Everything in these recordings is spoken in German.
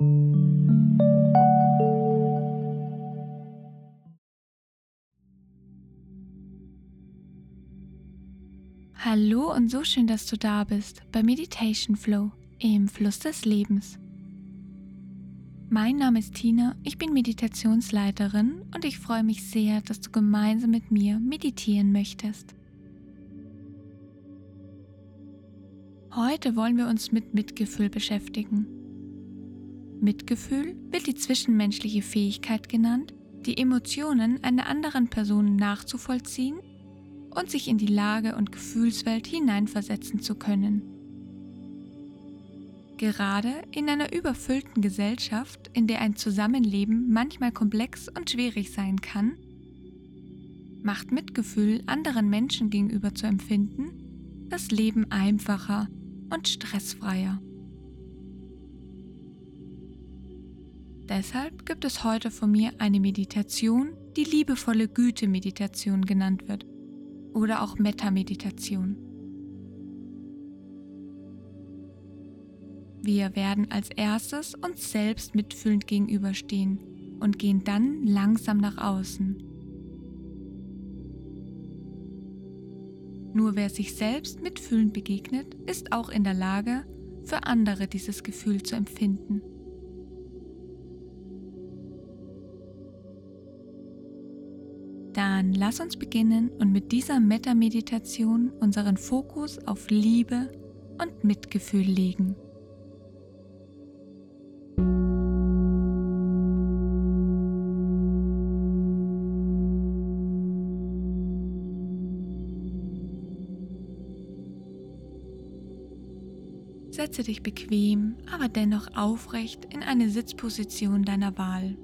Hallo und so schön, dass du da bist bei Meditation Flow im Fluss des Lebens. Mein Name ist Tina, ich bin Meditationsleiterin und ich freue mich sehr, dass du gemeinsam mit mir meditieren möchtest. Heute wollen wir uns mit Mitgefühl beschäftigen. Mitgefühl wird die zwischenmenschliche Fähigkeit genannt, die Emotionen einer anderen Person nachzuvollziehen und sich in die Lage und Gefühlswelt hineinversetzen zu können. Gerade in einer überfüllten Gesellschaft, in der ein Zusammenleben manchmal komplex und schwierig sein kann, macht Mitgefühl anderen Menschen gegenüber zu empfinden das Leben einfacher und stressfreier. Deshalb gibt es heute von mir eine Meditation, die liebevolle Güte-Meditation genannt wird oder auch Metta-Meditation. Wir werden als erstes uns selbst mitfühlend gegenüberstehen und gehen dann langsam nach außen. Nur wer sich selbst mitfühlend begegnet, ist auch in der Lage, für andere dieses Gefühl zu empfinden. Dann lass uns beginnen und mit dieser Metta-Meditation unseren Fokus auf Liebe und Mitgefühl legen. Setze dich bequem, aber dennoch aufrecht in eine Sitzposition deiner Wahl.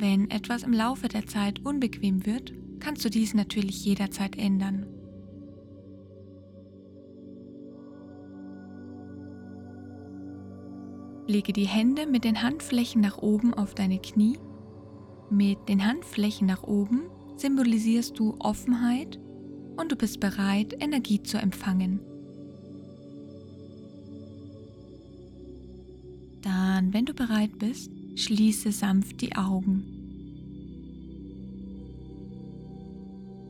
Wenn etwas im Laufe der Zeit unbequem wird, kannst du dies natürlich jederzeit ändern. Lege die Hände mit den Handflächen nach oben auf deine Knie. Mit den Handflächen nach oben symbolisierst du Offenheit und du bist bereit, Energie zu empfangen. Dann, wenn du bereit bist, Schließe sanft die Augen.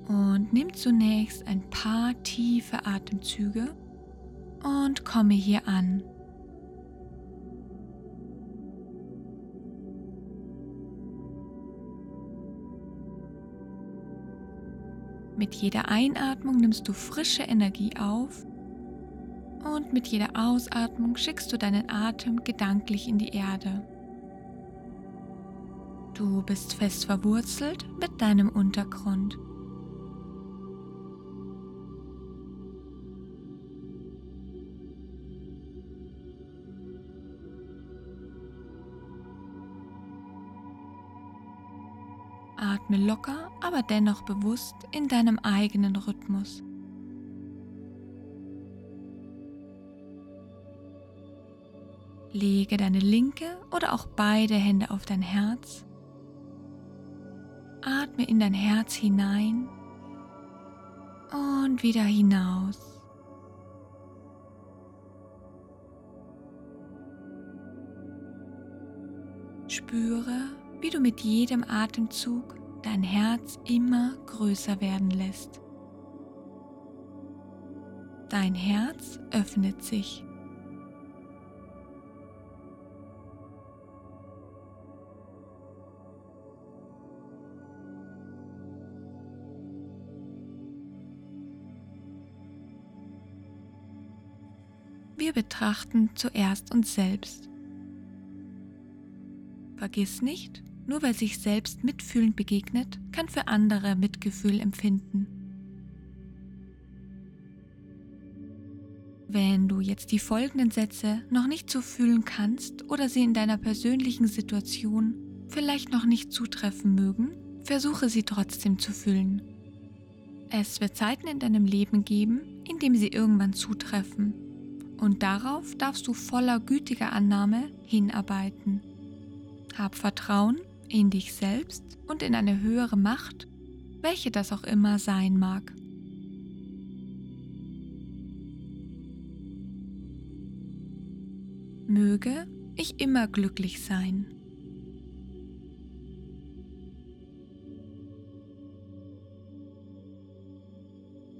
Und nimm zunächst ein paar tiefe Atemzüge und komme hier an. Mit jeder Einatmung nimmst du frische Energie auf und mit jeder Ausatmung schickst du deinen Atem gedanklich in die Erde. Du bist fest verwurzelt mit deinem Untergrund. Atme locker, aber dennoch bewusst in deinem eigenen Rhythmus. Lege deine linke oder auch beide Hände auf dein Herz Atme in dein Herz hinein und wieder hinaus. Spüre, wie du mit jedem Atemzug dein Herz immer größer werden lässt. Dein Herz öffnet sich. Wir betrachten zuerst uns selbst. Vergiss nicht, nur weil sich selbst mitfühlend begegnet, kann für andere Mitgefühl empfinden. Wenn du jetzt die folgenden Sätze noch nicht so fühlen kannst oder sie in deiner persönlichen Situation vielleicht noch nicht zutreffen mögen, versuche sie trotzdem zu fühlen. Es wird Zeiten in deinem Leben geben, in dem sie irgendwann zutreffen und darauf darfst du voller gütiger Annahme hinarbeiten. Hab Vertrauen in dich selbst und in eine höhere Macht, welche das auch immer sein mag. Möge ich immer glücklich sein.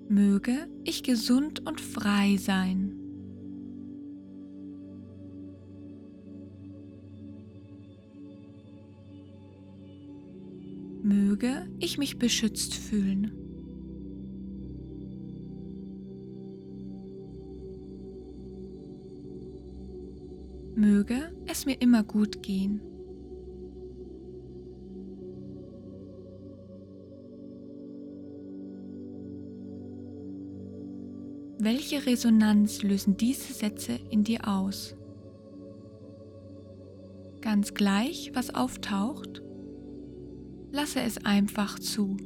Möge ich gesund und frei sein. Möge ich mich beschützt fühlen. Möge es mir immer gut gehen. Welche Resonanz lösen diese Sätze in dir aus? Ganz gleich, was auftaucht, lasse es einfach zu.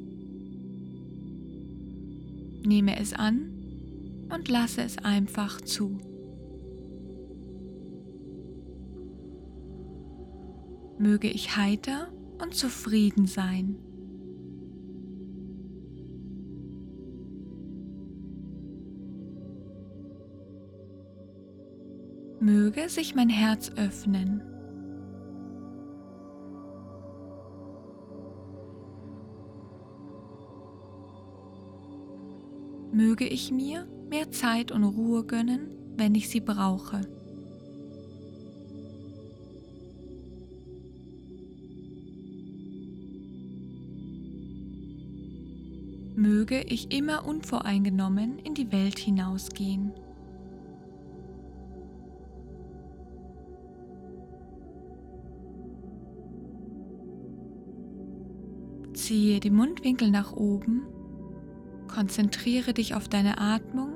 Nehme es an und lasse es einfach zu. Möge ich heiter und zufrieden sein. Möge sich mein Herz öffnen. Möge ich mir mehr Zeit und Ruhe gönnen, wenn ich sie brauche. Möge ich immer unvoreingenommen in die Welt hinausgehen. Ziehe die Mundwinkel nach oben, konzentriere dich auf deine Atmung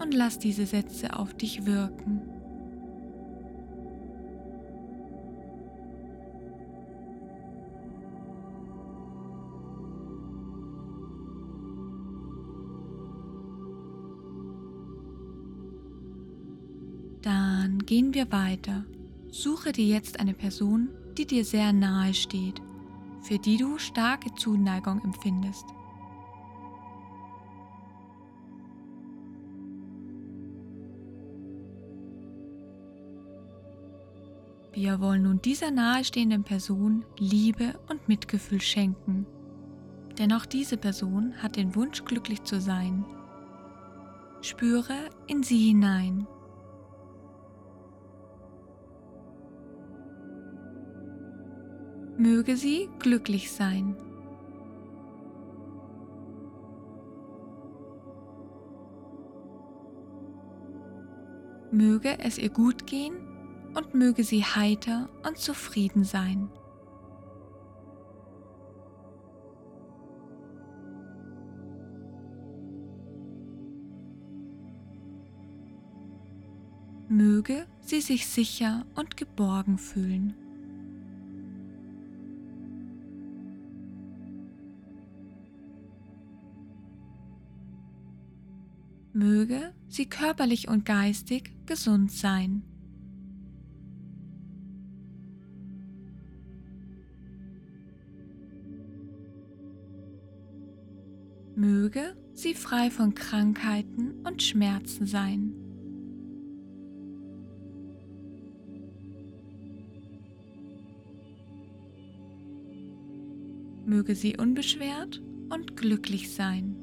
und lass diese Sätze auf dich wirken. Dann gehen wir weiter. Suche dir jetzt eine Person, die dir sehr nahe steht für die du starke Zuneigung empfindest. Wir wollen nun dieser nahestehenden Person Liebe und Mitgefühl schenken, denn auch diese Person hat den Wunsch, glücklich zu sein. Spüre in sie hinein Möge sie glücklich sein. Möge es ihr gut gehen und möge sie heiter und zufrieden sein. Möge sie sich sicher und geborgen fühlen. Möge sie körperlich und geistig gesund sein. Möge sie frei von Krankheiten und Schmerzen sein. Möge sie unbeschwert und glücklich sein.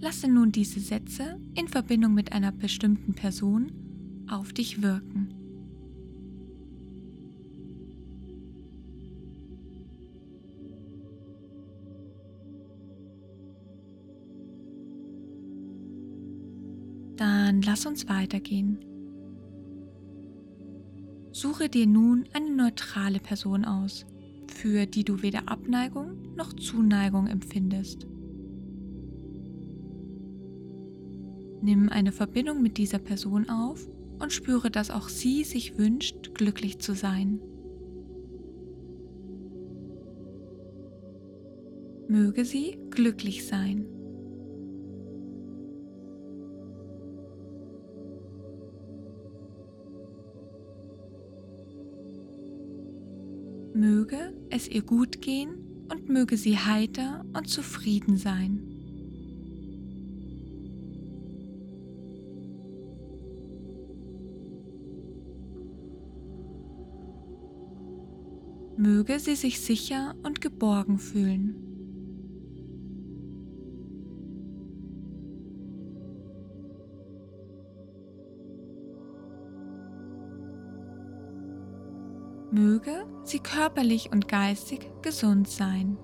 Lasse nun diese Sätze in Verbindung mit einer bestimmten Person auf dich wirken. Dann lass uns weitergehen. Suche dir nun eine neutrale Person aus, für die du weder Abneigung noch Zuneigung empfindest. Nimm eine Verbindung mit dieser Person auf und spüre, dass auch sie sich wünscht, glücklich zu sein. Möge sie glücklich sein. Möge es ihr gut gehen und möge sie heiter und zufrieden sein. Möge sie sich sicher und geborgen fühlen. Möge sie körperlich und geistig gesund sein.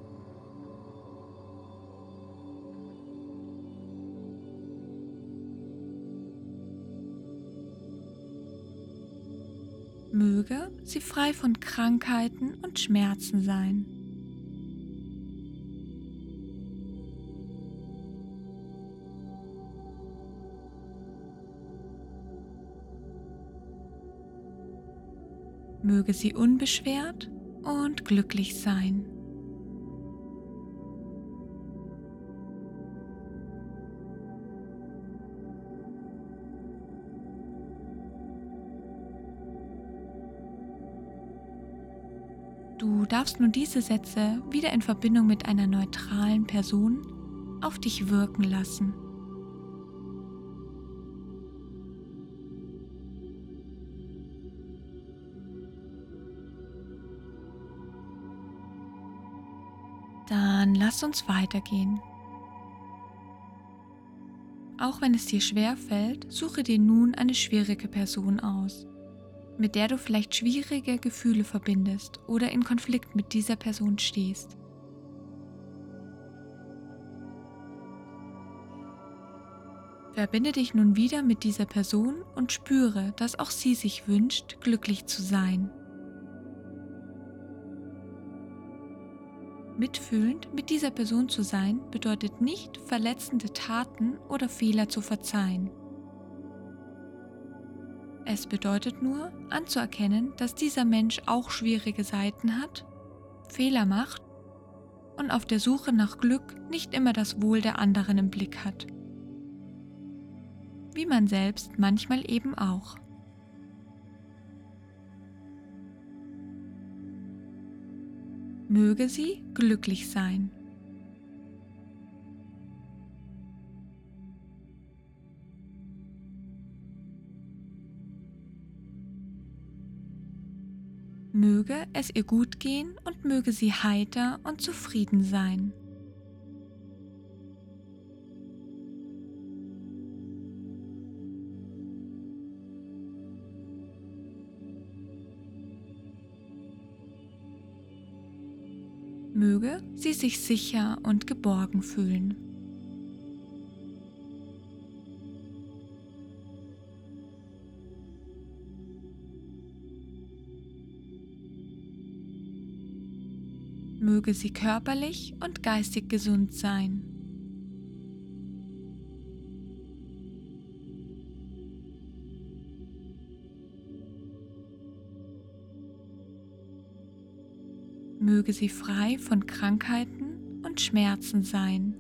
Möge sie frei von Krankheiten und Schmerzen sein. Möge sie unbeschwert und glücklich sein. Du darfst nun diese Sätze wieder in Verbindung mit einer neutralen Person auf dich wirken lassen. Dann lass uns weitergehen. Auch wenn es dir schwer fällt, suche dir nun eine schwierige Person aus mit der du vielleicht schwierige Gefühle verbindest oder in Konflikt mit dieser Person stehst. Verbinde dich nun wieder mit dieser Person und spüre, dass auch sie sich wünscht, glücklich zu sein. Mitfühlend mit dieser Person zu sein bedeutet nicht, verletzende Taten oder Fehler zu verzeihen. Es bedeutet nur, anzuerkennen, dass dieser Mensch auch schwierige Seiten hat, Fehler macht und auf der Suche nach Glück nicht immer das Wohl der anderen im Blick hat. Wie man selbst manchmal eben auch. Möge sie glücklich sein. Möge es ihr gut gehen und möge sie heiter und zufrieden sein. Möge sie sich sicher und geborgen fühlen. Möge sie körperlich und geistig gesund sein. Möge sie frei von Krankheiten und Schmerzen sein.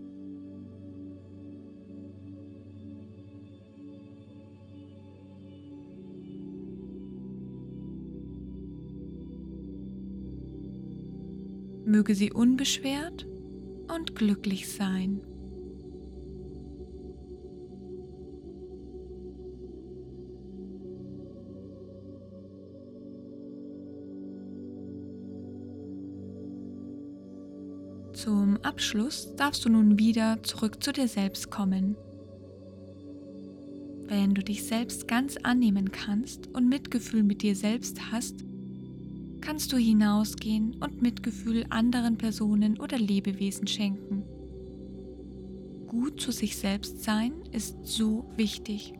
Möge sie unbeschwert und glücklich sein. Zum Abschluss darfst du nun wieder zurück zu dir selbst kommen. Wenn du dich selbst ganz annehmen kannst und Mitgefühl mit dir selbst hast, kannst du hinausgehen und Mitgefühl anderen Personen oder Lebewesen schenken. Gut zu sich selbst sein ist so wichtig.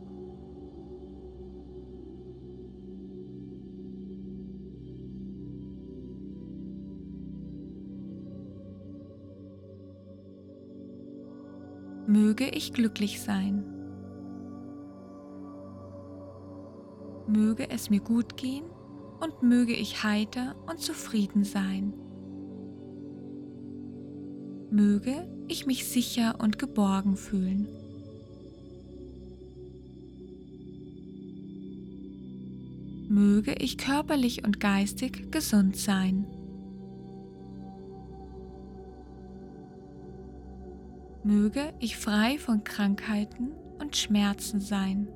Möge ich glücklich sein. Möge es mir gut gehen und möge ich heiter und zufrieden sein. Möge ich mich sicher und geborgen fühlen. Möge ich körperlich und geistig gesund sein. Möge ich frei von Krankheiten und Schmerzen sein.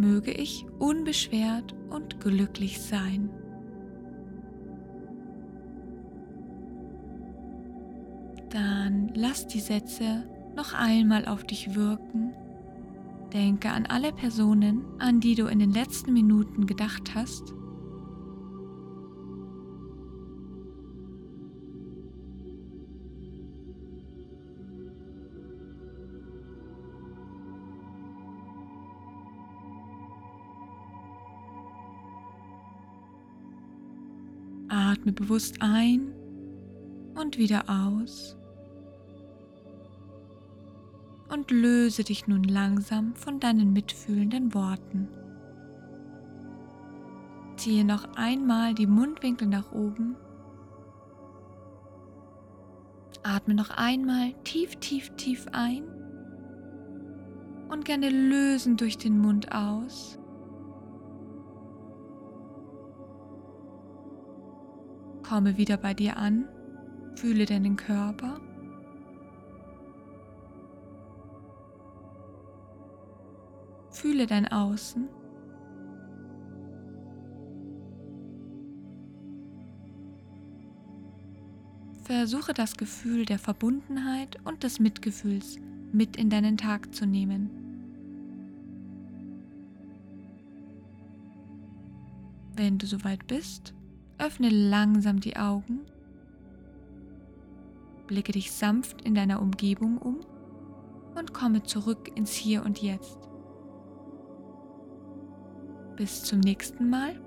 Möge ich unbeschwert und glücklich sein. Dann lass die Sätze noch einmal auf dich wirken. Denke an alle Personen, an die du in den letzten Minuten gedacht hast Atme bewusst ein und wieder aus. Und löse dich nun langsam von deinen mitfühlenden Worten. Ziehe noch einmal die Mundwinkel nach oben. Atme noch einmal tief, tief, tief ein und gerne lösen durch den Mund aus. Komme wieder bei dir an, fühle deinen Körper. Fühle dein Außen. Versuche das Gefühl der Verbundenheit und des Mitgefühls mit in deinen Tag zu nehmen. Wenn du soweit bist, Öffne langsam die Augen. Blicke dich sanft in deiner Umgebung um und komme zurück ins Hier und Jetzt. Bis zum nächsten Mal.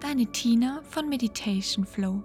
Deine Tina von Meditation Flow.